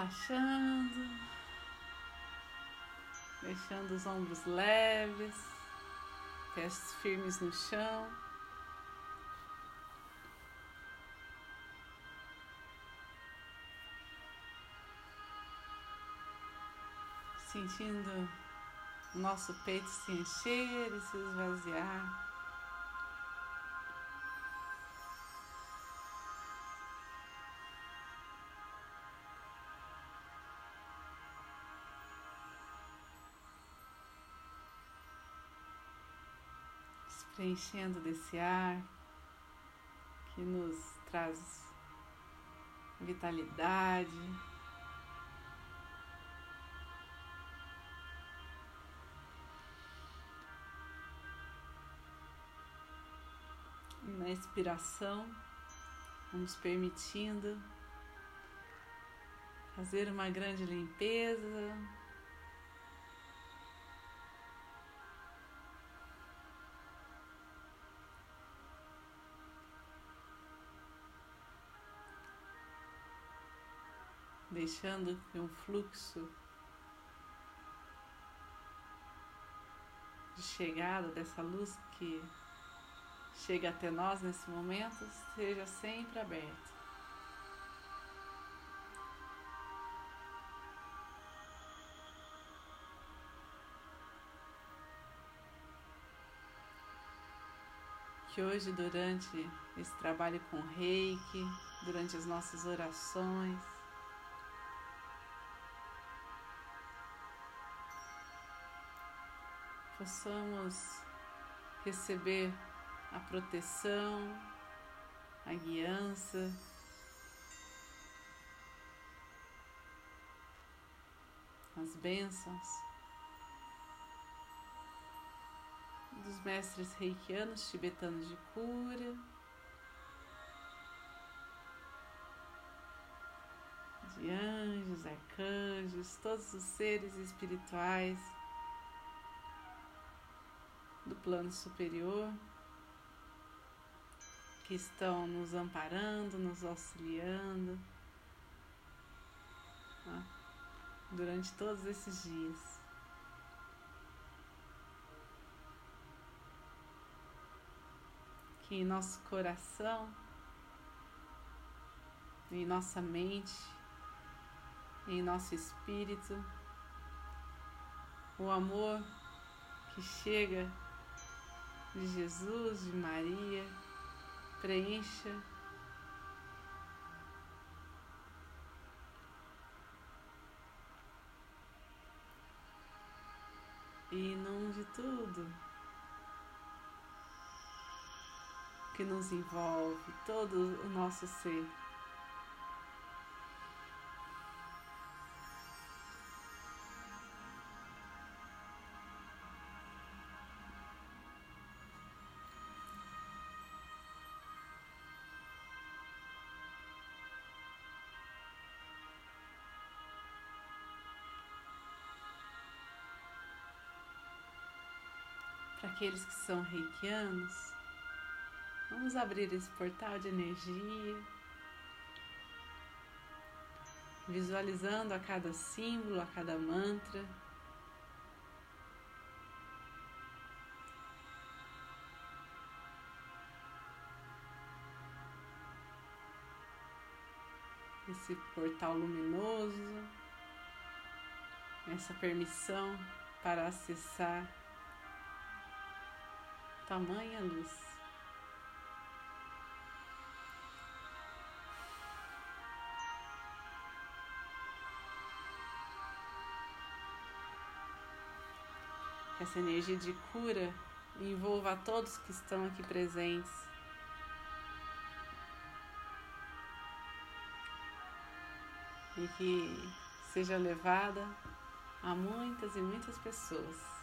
relaxando, deixando os ombros leves, pés firmes no chão. Sentindo o nosso peito se encher e se esvaziar. Preenchendo desse ar que nos traz vitalidade. Na expiração, vamos permitindo fazer uma grande limpeza deixando que um fluxo de chegada dessa luz que chega até nós nesse momento seja sempre aberto. Que hoje, durante esse trabalho com reiki, durante as nossas orações, possamos receber a proteção, a guiança, as bênçãos dos mestres reikianos tibetanos de cura, de anjos, arcanjos, todos os seres espirituais do plano superior que estão nos amparando, nos auxiliando durante todos esses dias. Que em nosso coração, em nossa mente, em nosso espírito, o amor que chega de Jesus, de Maria, preencha e não de tudo que nos envolve, todo o nosso ser. Para aqueles que são reikianos, vamos abrir esse portal de energia, visualizando a cada símbolo, a cada mantra. Esse portal luminoso, essa permissão para acessar tamanha luz. Que essa energia de cura envolva a todos que estão aqui presentes. E que seja levada a muitas e muitas pessoas.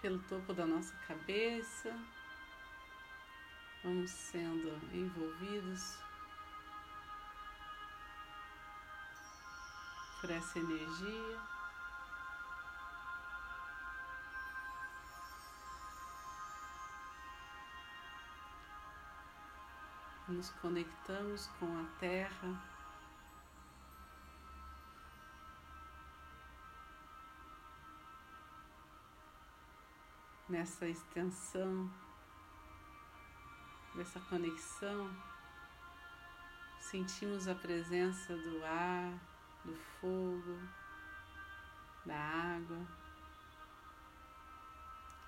Pelo topo da nossa cabeça. Vamos sendo envolvidos por essa energia. Nos conectamos com a Terra. Nessa extensão dessa conexão, sentimos a presença do ar, do fogo, da água,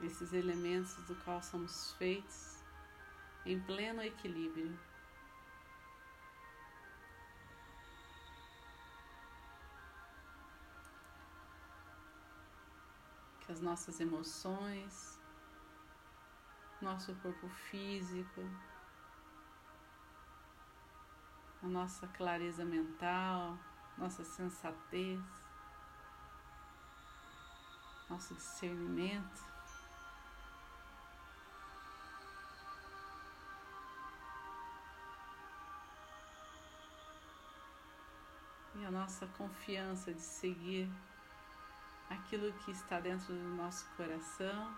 esses elementos do qual somos feitos em pleno equilíbrio. As nossas emoções, nosso corpo físico, a nossa clareza mental, nossa sensatez, nosso discernimento. E a nossa confiança de seguir aquilo que está dentro do nosso coração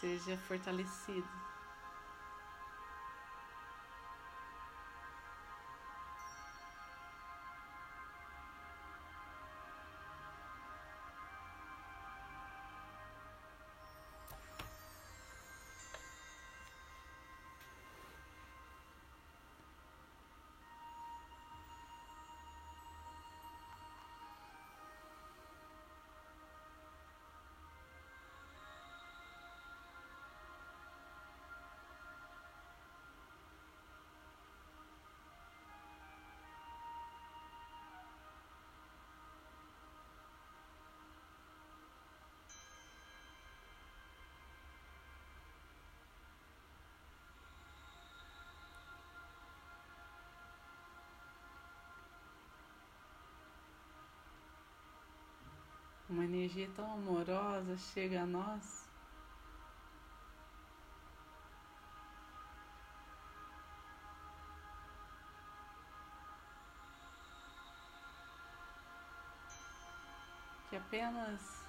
seja fortalecido. Energia tão amorosa chega a nós. Que apenas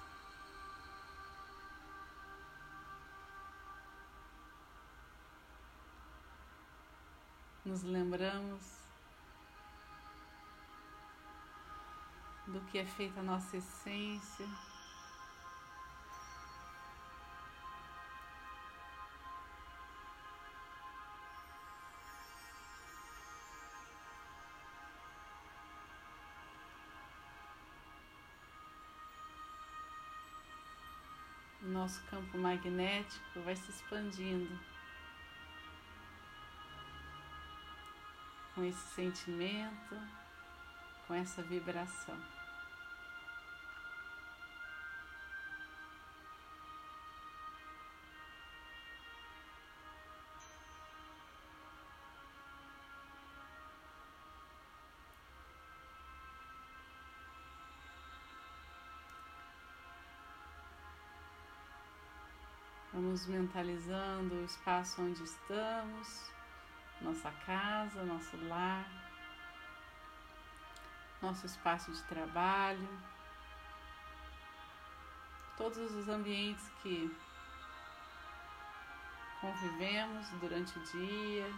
nos lembramos do que é feita a nossa essência. Nosso campo magnético vai se expandindo com esse sentimento, com essa vibração. Vamos mentalizando o espaço onde estamos, nossa casa, nosso lar, nosso espaço de trabalho, todos os ambientes que convivemos durante o dia,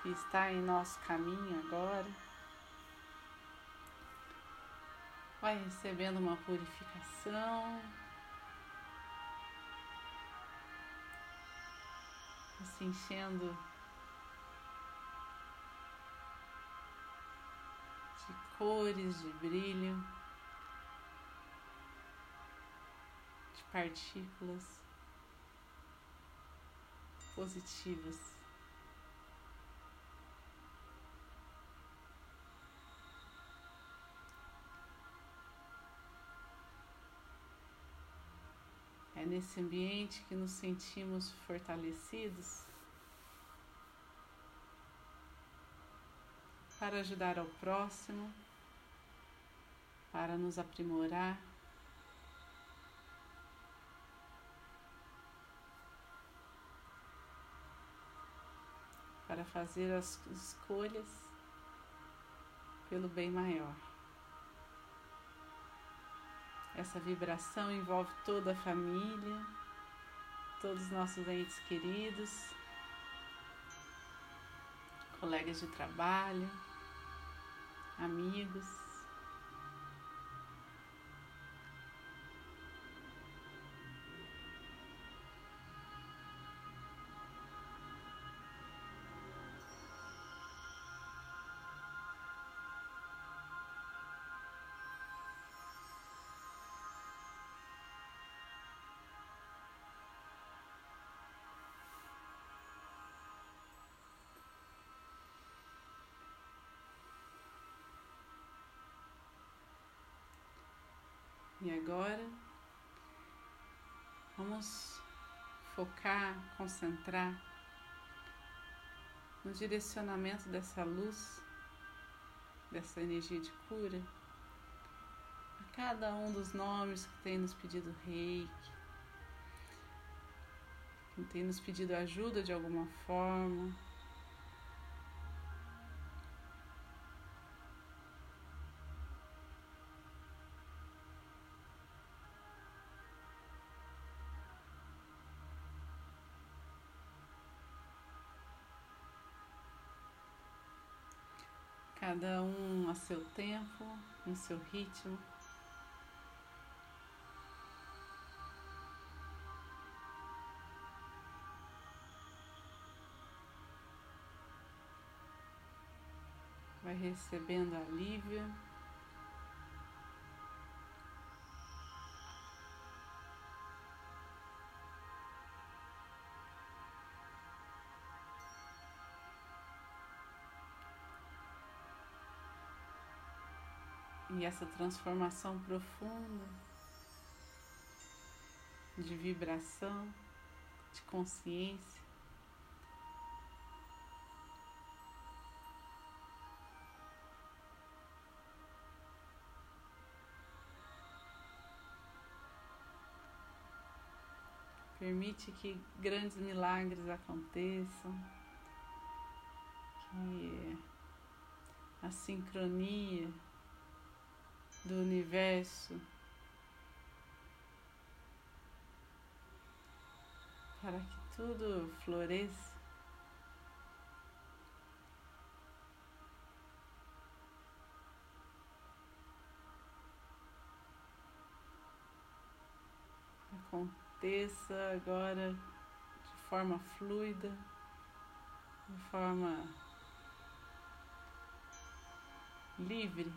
que está em nosso caminho agora. Vai recebendo uma purificação. Se enchendo de cores, de brilho, de partículas positivas. é nesse ambiente que nos sentimos fortalecidos para ajudar ao próximo, para nos aprimorar. Para fazer as escolhas pelo bem maior. Essa vibração envolve toda a família, todos os nossos entes queridos, colegas de trabalho, amigos. E agora vamos focar, concentrar no direcionamento dessa luz, dessa energia de cura, a cada um dos nomes que tem nos pedido reiki, que tem nos pedido ajuda de alguma forma. Cada um a seu tempo, no seu ritmo. Vai recebendo alívio. E essa transformação profunda de vibração, de consciência. Permite que grandes milagres aconteçam, que a sincronia do universo para que tudo floresça. Aconteça agora de forma fluida, de forma livre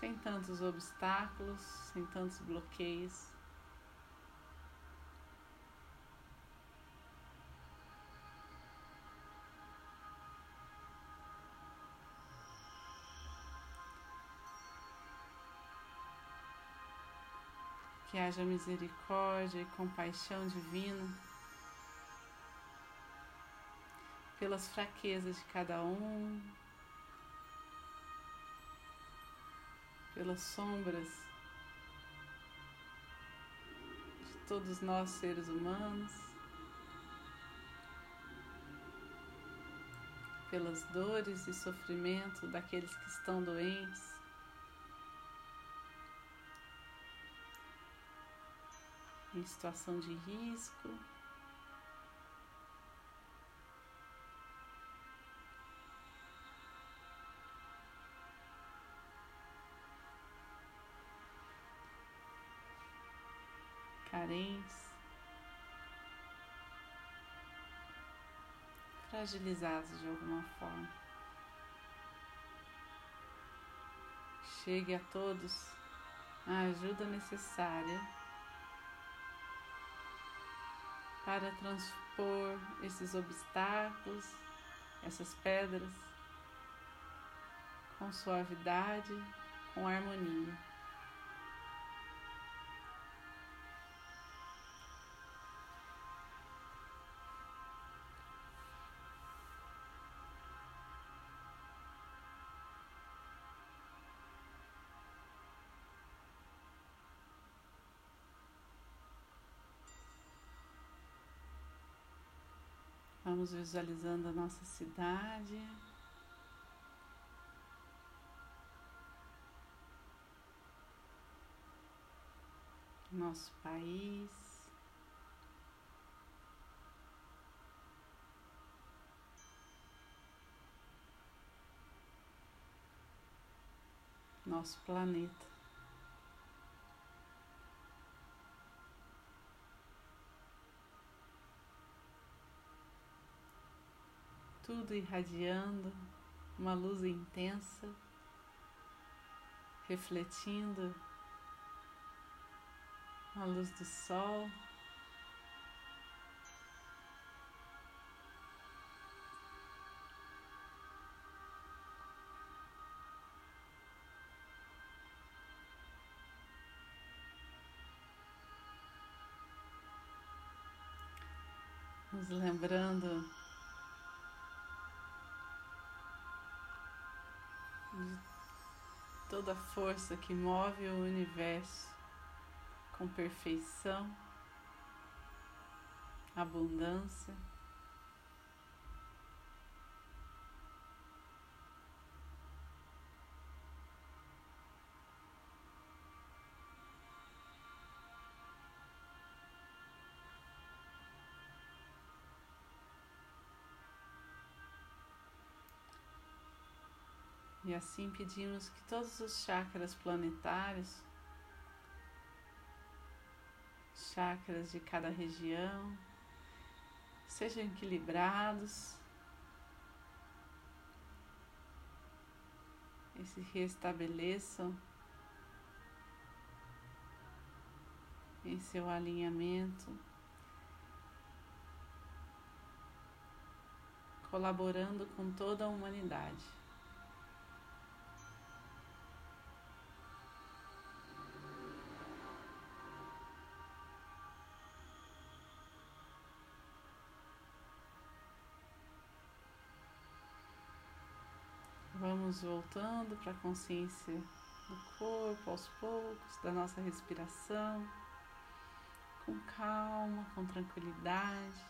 sem tantos obstáculos, sem tantos bloqueios. Que haja misericórdia e compaixão divina pelas fraquezas de cada um, pelas sombras de todos nós seres humanos, pelas dores e sofrimento daqueles que estão doentes. Em situação de risco, carentes, fragilizados de alguma forma. Chegue a todos a ajuda necessária para transpor esses obstáculos, essas pedras, com suavidade, com harmonia. Vamos visualizando a nossa cidade. Nosso país. Nosso planeta. Tudo irradiando, uma luz intensa, refletindo a luz do sol. Nos lembrando toda a força que move o universo com perfeição, abundância. E assim pedimos que todos os chakras planetários, chakras de cada região, sejam equilibrados e se restabeleçam em seu alinhamento, colaborando com toda a humanidade. Vamos voltando para a consciência do corpo aos poucos, da nossa respiração, com calma, com tranquilidade.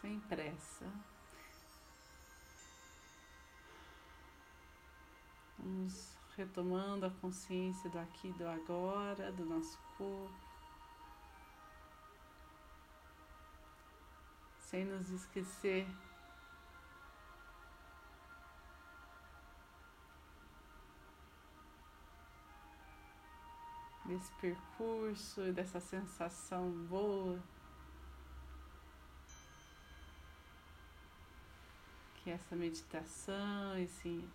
Sem pressa. Vamos retomando a consciência do aqui e do agora, do nosso corpo. Sem nos esquecer desse percurso e dessa sensação boa que essa meditação, esse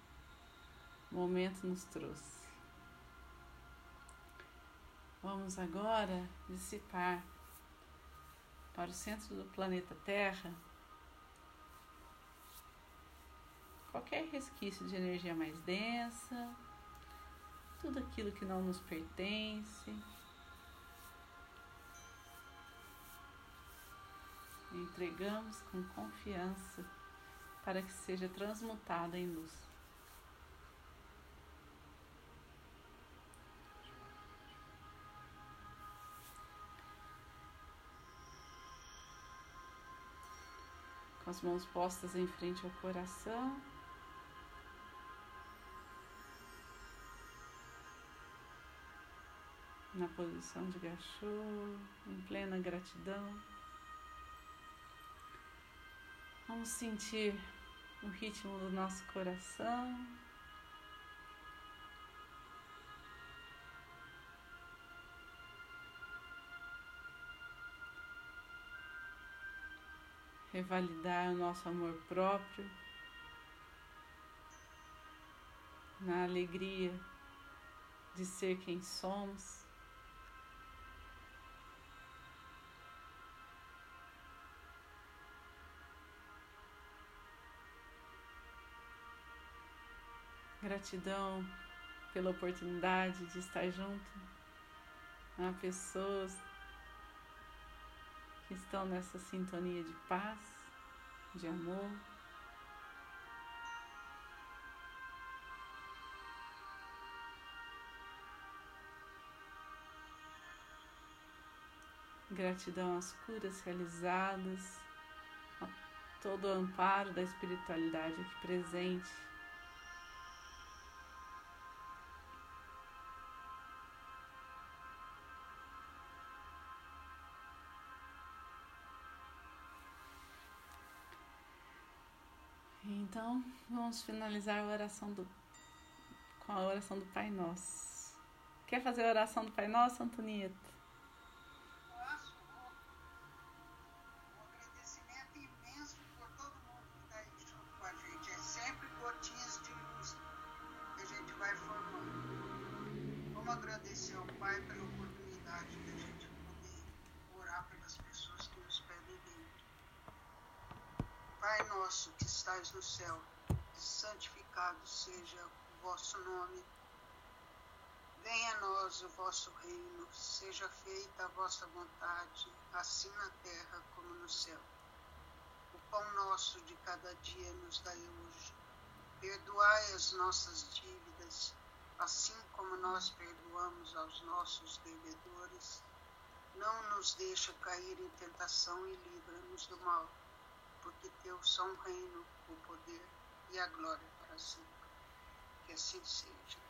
momento nos trouxe. Vamos agora dissipar para o centro do planeta Terra, qualquer resquício de energia mais densa, tudo aquilo que não nos pertence. Entregamos com confiança para que seja transmutada em luz. Com as mãos postas em frente ao coração. Na posição de gachô, em plena gratidão. Vamos sentir o ritmo do nosso coração. Revalidar o nosso amor próprio, na alegria de ser quem somos. Gratidão pela oportunidade de estar junto a pessoas que estão nessa sintonia de paz, de amor. Gratidão às curas realizadas, a todo o amparo da espiritualidade aqui presente. Então, vamos finalizar a oração do, com a oração do Pai Nosso. Quer fazer a oração do Pai Nosso, Antonieta? Estais no céu, santificado seja o vosso nome. Venha a nós o vosso reino, seja feita a vossa vontade, assim na terra como no céu. O pão nosso de cada dia nos dai hoje. Perdoai as nossas dívidas, assim como nós perdoamos aos nossos devedores. Não nos deixa cair em tentação e livra-nos do mal porque teu são o reino, o poder e a glória para sempre. Que assim seja.